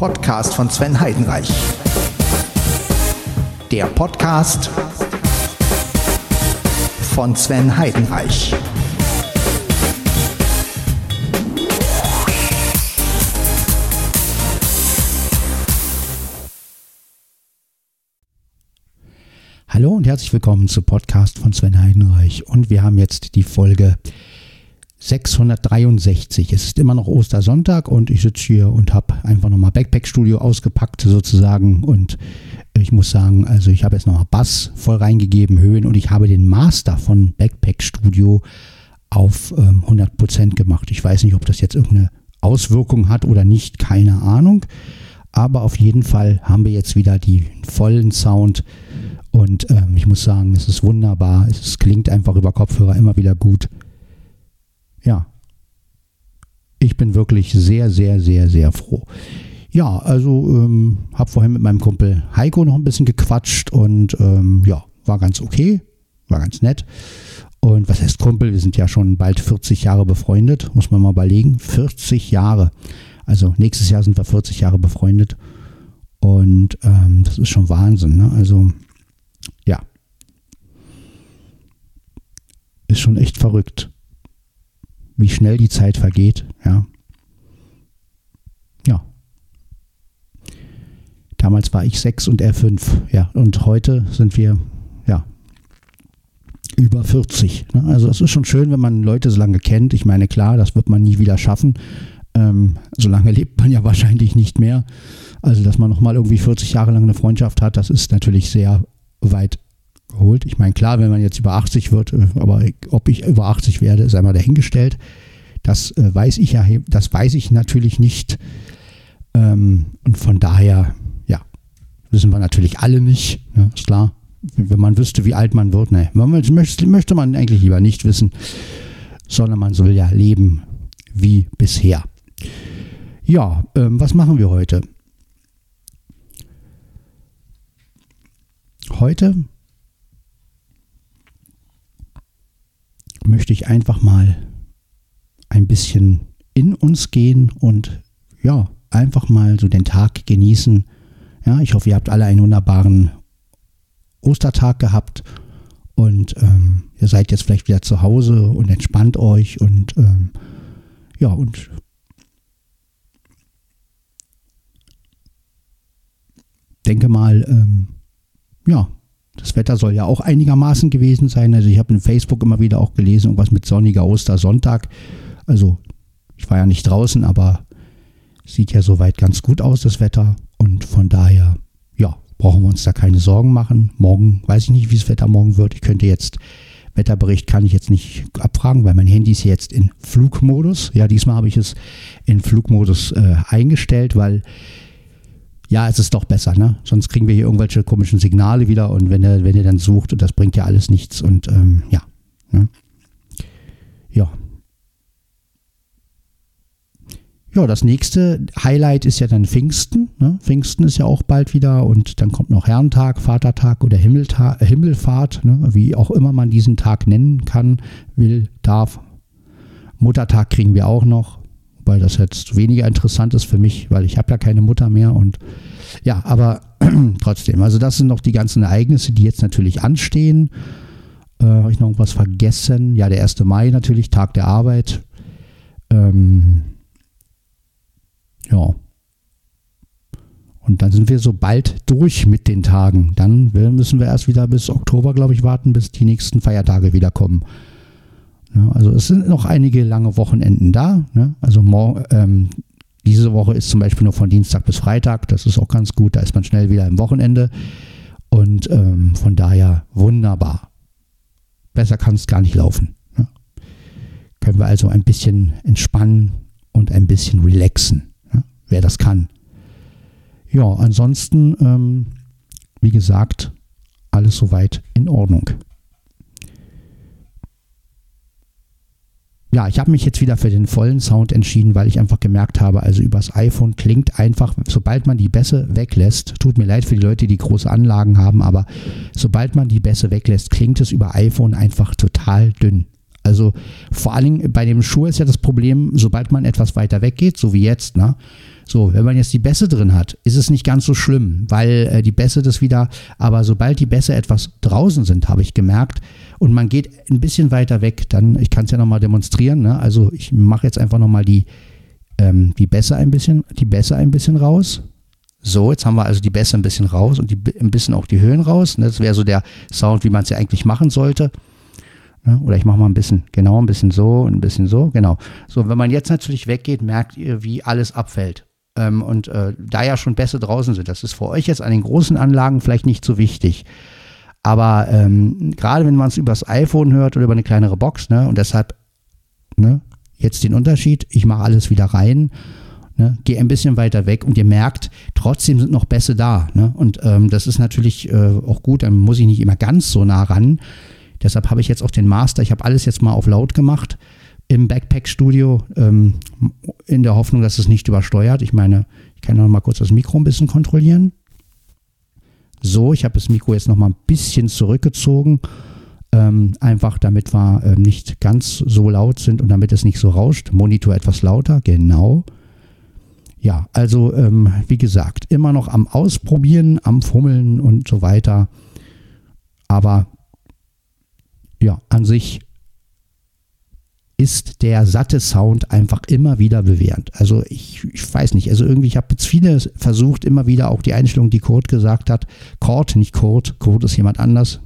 Podcast von Sven Heidenreich. Der Podcast von Sven Heidenreich. Hallo und herzlich willkommen zu Podcast von Sven Heidenreich. Und wir haben jetzt die Folge 663. Es ist immer noch Ostersonntag und ich sitze hier und habe einfach nochmal Backpack Studio ausgepackt sozusagen und ich muss sagen, also ich habe jetzt nochmal Bass voll reingegeben, Höhen und ich habe den Master von Backpack Studio auf ähm, 100% gemacht. Ich weiß nicht, ob das jetzt irgendeine Auswirkung hat oder nicht, keine Ahnung. Aber auf jeden Fall haben wir jetzt wieder die vollen Sound und ähm, ich muss sagen, es ist wunderbar. Es klingt einfach über Kopfhörer immer wieder gut ja, ich bin wirklich sehr, sehr, sehr, sehr froh. Ja, also ähm, habe vorhin mit meinem Kumpel Heiko noch ein bisschen gequatscht und ähm, ja, war ganz okay, war ganz nett. Und was heißt Kumpel? Wir sind ja schon bald 40 Jahre befreundet, muss man mal überlegen. 40 Jahre. Also nächstes Jahr sind wir 40 Jahre befreundet. Und ähm, das ist schon Wahnsinn. Ne? Also ja, ist schon echt verrückt wie schnell die Zeit vergeht. Ja. Ja. Damals war ich sechs und er fünf. Ja. Und heute sind wir, ja, über 40. Ne? Also es ist schon schön, wenn man Leute so lange kennt. Ich meine, klar, das wird man nie wieder schaffen. Ähm, so lange lebt man ja wahrscheinlich nicht mehr. Also, dass man nochmal irgendwie 40 Jahre lang eine Freundschaft hat, das ist natürlich sehr weit geholt. Ich meine, klar, wenn man jetzt über 80 wird, äh, aber ob ich über 80 werde, ist einmal dahingestellt. Das äh, weiß ich ja, das weiß ich natürlich nicht. Ähm, und von daher, ja, wissen wir natürlich alle nicht, ne, ist klar. Wenn man wüsste, wie alt man wird, ne, man möchte, möchte man eigentlich lieber nicht wissen, sondern man soll ja leben wie bisher. Ja, ähm, was machen wir heute? Heute möchte ich einfach mal ein bisschen in uns gehen und ja, einfach mal so den Tag genießen. Ja, ich hoffe, ihr habt alle einen wunderbaren Ostertag gehabt und ähm, ihr seid jetzt vielleicht wieder zu Hause und entspannt euch und ähm, ja, und denke mal, ähm, ja, das Wetter soll ja auch einigermaßen gewesen sein. Also ich habe in Facebook immer wieder auch gelesen, irgendwas mit sonniger Ostersonntag. Also ich war ja nicht draußen, aber sieht ja soweit ganz gut aus, das Wetter. Und von daher, ja, brauchen wir uns da keine Sorgen machen. Morgen weiß ich nicht, wie das Wetter morgen wird. Ich könnte jetzt, Wetterbericht kann ich jetzt nicht abfragen, weil mein Handy ist jetzt in Flugmodus. Ja, diesmal habe ich es in Flugmodus äh, eingestellt, weil ja, es ist doch besser, ne? Sonst kriegen wir hier irgendwelche komischen Signale wieder und wenn er, wenn er dann sucht das bringt ja alles nichts und ähm, ja. Ne? Ja. Ja, das nächste Highlight ist ja dann Pfingsten. Ne? Pfingsten ist ja auch bald wieder und dann kommt noch Herrentag, Vatertag oder Himmeltag, äh, Himmelfahrt, ne? wie auch immer man diesen Tag nennen kann, will, darf. Muttertag kriegen wir auch noch weil das jetzt weniger interessant ist für mich, weil ich habe ja keine Mutter mehr und ja, aber trotzdem, also das sind noch die ganzen Ereignisse, die jetzt natürlich anstehen. Äh, habe ich noch irgendwas vergessen? Ja, der 1. Mai natürlich, Tag der Arbeit. Ähm, ja. Und dann sind wir so bald durch mit den Tagen. Dann müssen wir erst wieder bis Oktober, glaube ich, warten, bis die nächsten Feiertage wiederkommen. Ja, also es sind noch einige lange Wochenenden da. Ne? Also ähm, diese Woche ist zum Beispiel nur von Dienstag bis Freitag. Das ist auch ganz gut. Da ist man schnell wieder im Wochenende. Und ähm, von daher wunderbar. Besser kann es gar nicht laufen. Ne? Können wir also ein bisschen entspannen und ein bisschen relaxen, ne? wer das kann. Ja, ansonsten, ähm, wie gesagt, alles soweit in Ordnung. Ja, ich habe mich jetzt wieder für den vollen Sound entschieden, weil ich einfach gemerkt habe, also übers iPhone klingt einfach, sobald man die Bässe weglässt, tut mir leid für die Leute, die große Anlagen haben, aber sobald man die Bässe weglässt, klingt es über iPhone einfach total dünn. Also vor allem bei dem Schuh ist ja das Problem, sobald man etwas weiter weggeht, so wie jetzt, ne? So, wenn man jetzt die Bässe drin hat, ist es nicht ganz so schlimm, weil äh, die Bässe das wieder, aber sobald die Bässe etwas draußen sind, habe ich gemerkt, und man geht ein bisschen weiter weg, dann, ich kann es ja nochmal demonstrieren, ne? also ich mache jetzt einfach nochmal die, ähm, die Bässe ein bisschen, die Bässe ein bisschen raus. So, jetzt haben wir also die Bässe ein bisschen raus und die, ein bisschen auch die Höhen raus. Ne? Das wäre so der Sound, wie man es ja eigentlich machen sollte. Ne? Oder ich mache mal ein bisschen, genau, ein bisschen so, ein bisschen so, genau. So, wenn man jetzt natürlich weggeht, merkt ihr, wie alles abfällt. Ähm, und äh, da ja schon Bässe draußen sind, das ist für euch jetzt an den großen Anlagen vielleicht nicht so wichtig. Aber ähm, gerade wenn man es übers iPhone hört oder über eine kleinere Box, ne, und deshalb, ne, jetzt den Unterschied, ich mache alles wieder rein, ne, gehe ein bisschen weiter weg und ihr merkt, trotzdem sind noch Bässe da. Ne, und ähm, das ist natürlich äh, auch gut, dann muss ich nicht immer ganz so nah ran. Deshalb habe ich jetzt auch den Master, ich habe alles jetzt mal auf laut gemacht im Backpack-Studio, ähm, in der Hoffnung, dass es nicht übersteuert. Ich meine, ich kann noch mal kurz das Mikro ein bisschen kontrollieren. So, ich habe das Mikro jetzt noch mal ein bisschen zurückgezogen, ähm, einfach damit wir äh, nicht ganz so laut sind und damit es nicht so rauscht. Monitor etwas lauter, genau. Ja, also ähm, wie gesagt, immer noch am Ausprobieren, am Fummeln und so weiter. Aber ja, an sich ist der satte Sound einfach immer wieder bewährend. Also ich, ich weiß nicht, also irgendwie, ich habe jetzt viele versucht, immer wieder auch die Einstellung, die Kurt gesagt hat, Kurt, nicht Kurt, Kurt ist jemand anders,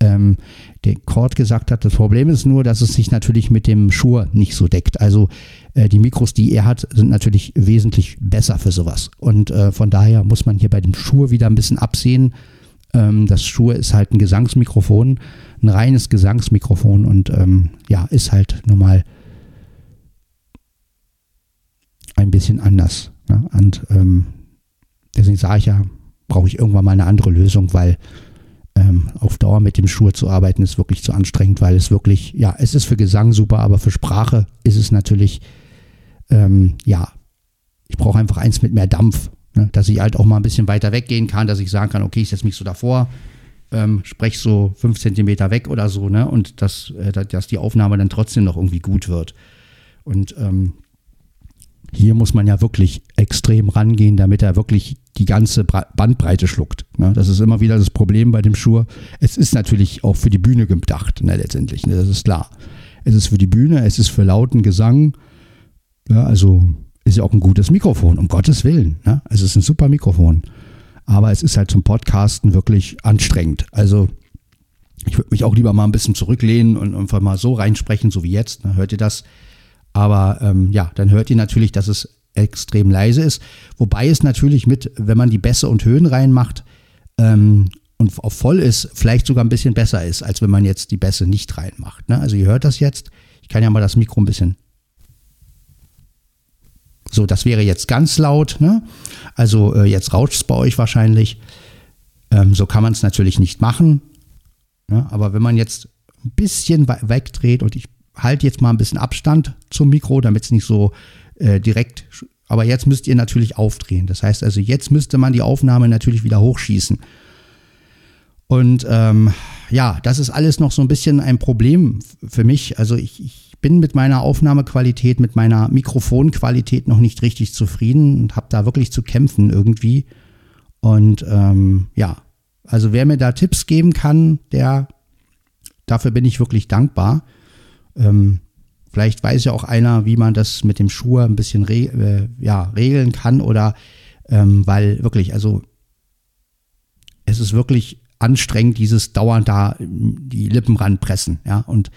ähm, der Kurt gesagt hat, das Problem ist nur, dass es sich natürlich mit dem Schur nicht so deckt. Also äh, die Mikros, die er hat, sind natürlich wesentlich besser für sowas. Und äh, von daher muss man hier bei dem Schur wieder ein bisschen absehen. Ähm, das Schur ist halt ein Gesangsmikrofon ein reines Gesangsmikrofon und ähm, ja, ist halt nun mal ein bisschen anders. Ne? Und ähm, deswegen sage ich ja, brauche ich irgendwann mal eine andere Lösung, weil ähm, auf Dauer mit dem Schuhe zu arbeiten ist wirklich zu anstrengend, weil es wirklich, ja, es ist für Gesang super, aber für Sprache ist es natürlich, ähm, ja, ich brauche einfach eins mit mehr Dampf, ne? dass ich halt auch mal ein bisschen weiter weggehen kann, dass ich sagen kann, okay, ich setze mich so davor, ähm, sprech so fünf Zentimeter weg oder so, ne? Und dass, äh, dass die Aufnahme dann trotzdem noch irgendwie gut wird. Und ähm, hier muss man ja wirklich extrem rangehen, damit er wirklich die ganze Bandbreite schluckt. Ne? Das ist immer wieder das Problem bei dem Schur. Es ist natürlich auch für die Bühne gedacht, ne, letztendlich, ne? das ist klar. Es ist für die Bühne, es ist für lauten Gesang. Ja, also ist ja auch ein gutes Mikrofon, um Gottes Willen. Ne? Es ist ein super Mikrofon. Aber es ist halt zum Podcasten wirklich anstrengend. Also ich würde mich auch lieber mal ein bisschen zurücklehnen und einfach mal so reinsprechen, so wie jetzt. Ne? Hört ihr das? Aber ähm, ja, dann hört ihr natürlich, dass es extrem leise ist. Wobei es natürlich mit, wenn man die Bässe und Höhen reinmacht ähm, und auf voll ist, vielleicht sogar ein bisschen besser ist, als wenn man jetzt die Bässe nicht reinmacht. Ne? Also ihr hört das jetzt. Ich kann ja mal das Mikro ein bisschen so, das wäre jetzt ganz laut. Ne? Also äh, jetzt rauscht es bei euch wahrscheinlich. Ähm, so kann man es natürlich nicht machen. Ne? Aber wenn man jetzt ein bisschen wegdreht und ich halte jetzt mal ein bisschen Abstand zum Mikro, damit es nicht so äh, direkt. Aber jetzt müsst ihr natürlich aufdrehen. Das heißt also, jetzt müsste man die Aufnahme natürlich wieder hochschießen. Und ähm, ja, das ist alles noch so ein bisschen ein Problem für mich. Also ich, ich bin mit meiner Aufnahmequalität, mit meiner Mikrofonqualität noch nicht richtig zufrieden und habe da wirklich zu kämpfen irgendwie. Und ähm, ja, also wer mir da Tipps geben kann, der dafür bin ich wirklich dankbar. Ähm, vielleicht weiß ja auch einer, wie man das mit dem Schuh ein bisschen re äh, ja, regeln kann oder ähm, weil wirklich, also es ist wirklich anstrengend, dieses dauernd da die Lippen ranpressen, ja, und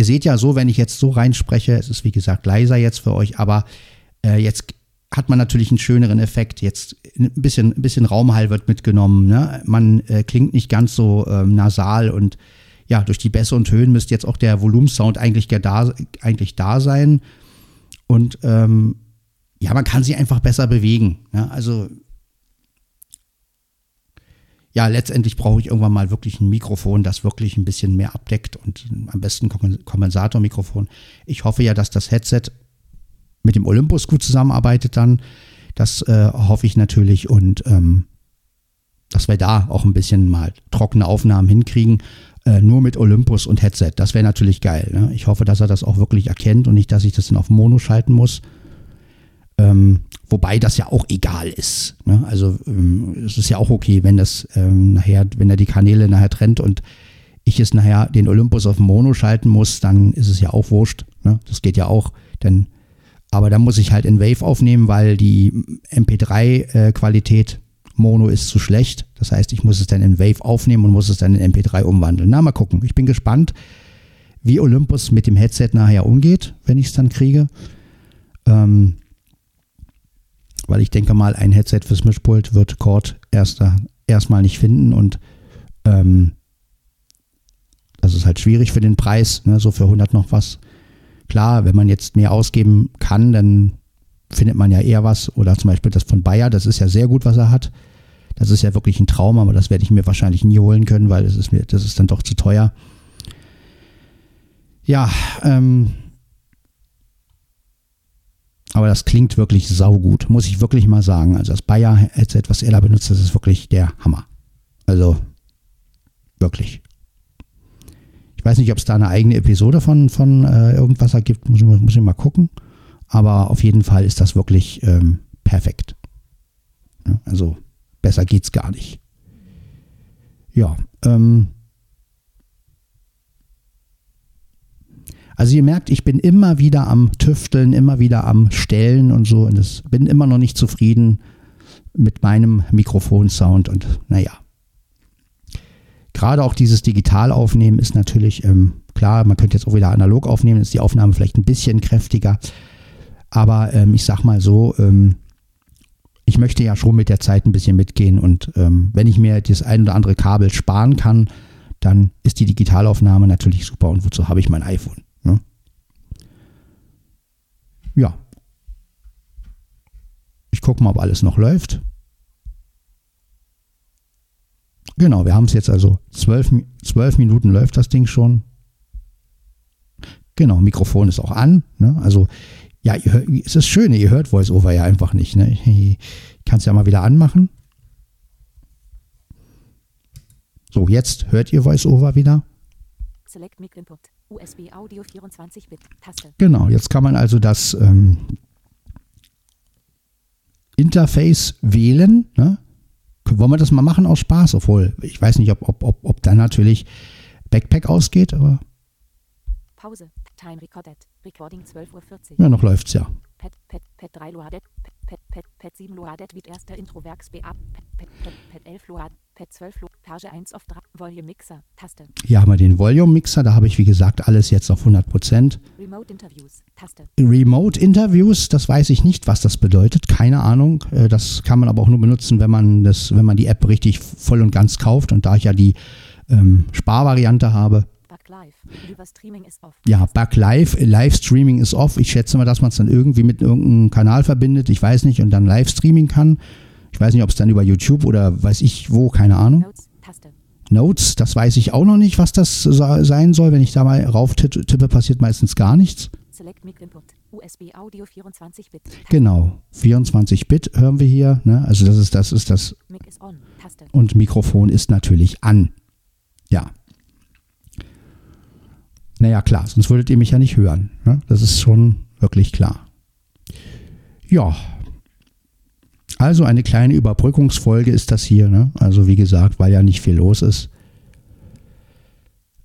Ihr seht ja so, wenn ich jetzt so reinspreche, es ist wie gesagt leiser jetzt für euch, aber äh, jetzt hat man natürlich einen schöneren Effekt. Jetzt ein bisschen, ein bisschen Raumhall wird mitgenommen. Ne? Man äh, klingt nicht ganz so ähm, nasal und ja, durch die Bässe und Höhen müsste jetzt auch der Volumensound eigentlich da, eigentlich da sein. Und ähm, ja, man kann sie einfach besser bewegen. Ne? Also ja, letztendlich brauche ich irgendwann mal wirklich ein Mikrofon, das wirklich ein bisschen mehr abdeckt und am besten Kompensatormikrofon. Ich hoffe ja, dass das Headset mit dem Olympus gut zusammenarbeitet dann. Das äh, hoffe ich natürlich und ähm, dass wir da auch ein bisschen mal trockene Aufnahmen hinkriegen. äh, nur mit Olympus und Headset. Das wäre natürlich geil. Ne? Ich hoffe, dass er das auch wirklich erkennt und nicht, dass ich das dann auf Mono schalten muss. Ähm, wobei das ja auch egal ist. Ne? Also ähm, es ist ja auch okay, wenn das ähm, nachher, wenn er die Kanäle nachher trennt und ich es nachher den Olympus auf Mono schalten muss, dann ist es ja auch wurscht. Ne? Das geht ja auch. Denn, aber dann muss ich halt in Wave aufnehmen, weil die MP3-Qualität äh, Mono ist zu schlecht. Das heißt, ich muss es dann in Wave aufnehmen und muss es dann in MP3 umwandeln. Na, mal gucken. Ich bin gespannt, wie Olympus mit dem Headset nachher umgeht, wenn ich es dann kriege. Ähm, weil ich denke mal, ein Headset fürs Mischpult wird Cord erst, erstmal nicht finden und ähm, das ist halt schwierig für den Preis, ne, so für 100 noch was. Klar, wenn man jetzt mehr ausgeben kann, dann findet man ja eher was. Oder zum Beispiel das von Bayer, das ist ja sehr gut, was er hat. Das ist ja wirklich ein Traum, aber das werde ich mir wahrscheinlich nie holen können, weil das ist mir, das ist dann doch zu teuer. Ja, ähm, aber das klingt wirklich saugut, muss ich wirklich mal sagen. Also das Bayer-Headset, was er da benutzt, das ist wirklich der Hammer. Also wirklich. Ich weiß nicht, ob es da eine eigene Episode von, von äh, irgendwas gibt, muss ich, muss ich mal gucken. Aber auf jeden Fall ist das wirklich ähm, perfekt. Ja, also besser geht's gar nicht. Ja, ähm, Also ihr merkt, ich bin immer wieder am Tüfteln, immer wieder am Stellen und so. Und das bin immer noch nicht zufrieden mit meinem Mikrofonsound. Und naja, gerade auch dieses Digitalaufnehmen ist natürlich ähm, klar, man könnte jetzt auch wieder analog aufnehmen, ist die Aufnahme vielleicht ein bisschen kräftiger. Aber ähm, ich sag mal so, ähm, ich möchte ja schon mit der Zeit ein bisschen mitgehen und ähm, wenn ich mir das ein oder andere Kabel sparen kann, dann ist die Digitalaufnahme natürlich super und wozu habe ich mein iPhone? Ne? Ja. Ich gucke mal, ob alles noch läuft. Genau, wir haben es jetzt also zwölf, zwölf Minuten läuft das Ding schon. Genau, Mikrofon ist auch an. Ne? Also ja, ihr, es ist schön, ihr hört VoiceOver ja einfach nicht. Ne? Ich kann es ja mal wieder anmachen. So, jetzt hört ihr VoiceOver wieder. Select Mic Input, USB Audio 24-Bit, Taste. Genau, jetzt kann man also das ähm, Interface wählen. Ne? wollen wir das mal machen aus Spaß? Obwohl, ich weiß nicht, ob, ob, ob, ob dann natürlich Backpack ausgeht, aber. Pause. Time recorded. Recording 12.40 Uhr. Ja, noch läuft's ja. Pet, Pet, Pet 3 Loadet. Pet, Pet, Pet 7 Loadet mit erster Introwerks BA. Pet, Pet, Pet, Pet 11 Loadet. Pet 12 Page 1 auf 3. Volume Mixer. Taste. Hier haben wir den Volume Mixer. Da habe ich, wie gesagt, alles jetzt auf 100%. Remote Interviews. Taste. Remote Interviews, das weiß ich nicht, was das bedeutet. Keine Ahnung. Äh, das kann man aber auch nur benutzen, wenn man, das, wenn man die App richtig voll und ganz kauft. Und da ich ja die ähm, Sparvariante habe, ja, Bug Live, Livestreaming ist off. Ich schätze mal, dass man es dann irgendwie mit irgendeinem Kanal verbindet, ich weiß nicht, und dann Livestreaming kann. Ich weiß nicht, ob es dann über YouTube oder weiß ich wo, keine Ahnung. Notes, das weiß ich auch noch nicht, was das sein soll. Wenn ich da mal rauf tippe, passiert meistens gar nichts. Select Mic Input, USB Audio 24-Bit. Genau, 24-Bit hören wir hier. Ne? Also das ist das ist das. Mic is on, Taste. Und Mikrofon ist natürlich an. Ja. Naja, klar, sonst würdet ihr mich ja nicht hören. Ne? Das ist schon wirklich klar. Ja, also eine kleine Überbrückungsfolge ist das hier. Ne? Also wie gesagt, weil ja nicht viel los ist.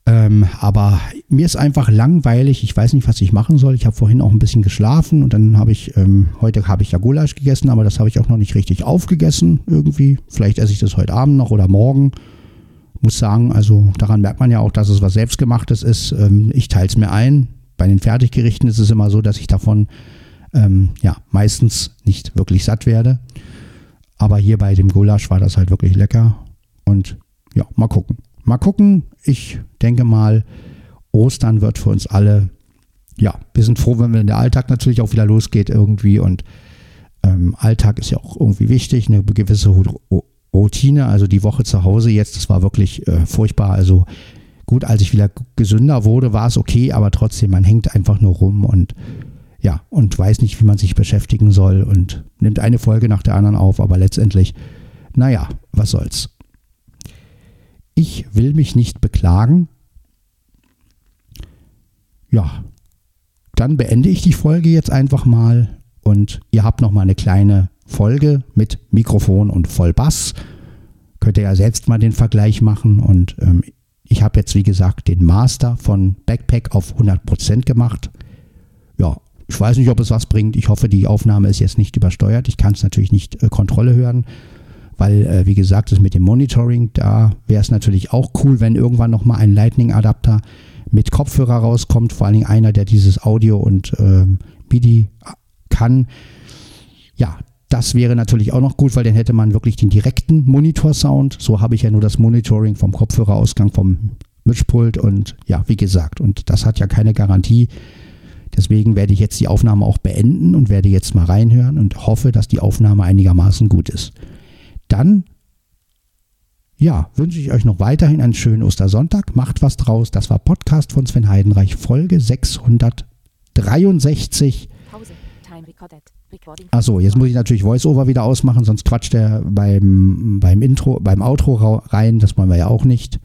Ähm, aber mir ist einfach langweilig. Ich weiß nicht, was ich machen soll. Ich habe vorhin auch ein bisschen geschlafen und dann habe ich, ähm, heute habe ich ja Gulasch gegessen, aber das habe ich auch noch nicht richtig aufgegessen irgendwie. Vielleicht esse ich das heute Abend noch oder morgen. Muss sagen, also daran merkt man ja auch, dass es was Selbstgemachtes ist. Ähm, ich teile es mir ein. Bei den Fertiggerichten ist es immer so, dass ich davon ähm, ja meistens nicht wirklich satt werde. Aber hier bei dem Gulasch war das halt wirklich lecker. Und ja, mal gucken. Mal gucken. Ich denke mal, Ostern wird für uns alle, ja, wir sind froh, wenn der Alltag natürlich auch wieder losgeht irgendwie. Und ähm, Alltag ist ja auch irgendwie wichtig, eine gewisse Routine. Also die Woche zu Hause jetzt, das war wirklich äh, furchtbar. Also gut, als ich wieder gesünder wurde, war es okay, aber trotzdem, man hängt einfach nur rum und ja, und weiß nicht, wie man sich beschäftigen soll und nimmt eine Folge nach der anderen auf, aber letztendlich, naja, was soll's. Ich will mich nicht beklagen, ja, dann beende ich die Folge jetzt einfach mal und ihr habt noch mal eine kleine Folge mit Mikrofon und Vollbass. Könnt ihr ja selbst mal den Vergleich machen und ähm, ich habe jetzt wie gesagt den Master von Backpack auf 100% gemacht. Ich weiß nicht, ob es was bringt. Ich hoffe, die Aufnahme ist jetzt nicht übersteuert. Ich kann es natürlich nicht äh, Kontrolle hören, weil, äh, wie gesagt, das mit dem Monitoring, da wäre es natürlich auch cool, wenn irgendwann nochmal ein Lightning-Adapter mit Kopfhörer rauskommt. Vor allen Dingen einer, der dieses Audio und äh, MIDI kann. Ja, das wäre natürlich auch noch gut, weil dann hätte man wirklich den direkten Monitor-Sound. So habe ich ja nur das Monitoring vom Kopfhörerausgang vom Mischpult und ja, wie gesagt, und das hat ja keine Garantie. Deswegen werde ich jetzt die Aufnahme auch beenden und werde jetzt mal reinhören und hoffe, dass die Aufnahme einigermaßen gut ist. Dann, ja, wünsche ich euch noch weiterhin einen schönen Ostersonntag. Macht was draus. Das war Podcast von Sven Heidenreich, Folge 663. Pause. Time recorded. Achso, jetzt muss ich natürlich VoiceOver wieder ausmachen, sonst quatscht er beim, beim Intro, beim Outro rein. Das wollen wir ja auch nicht.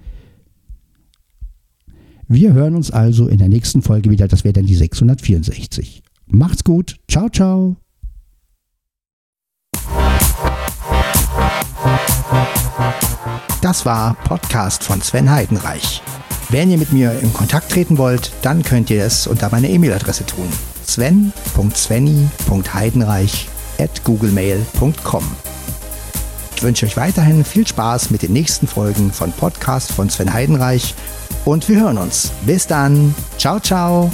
Wir hören uns also in der nächsten Folge wieder. Das wäre dann die 664. Macht's gut. Ciao, ciao. Das war Podcast von Sven Heidenreich. Wenn ihr mit mir in Kontakt treten wollt, dann könnt ihr es unter meine E-Mail-Adresse tun. sven.svenny.heidenreich at googlemail.com Ich wünsche euch weiterhin viel Spaß mit den nächsten Folgen von Podcast von Sven Heidenreich und wir hören uns. Bis dann. Ciao, ciao.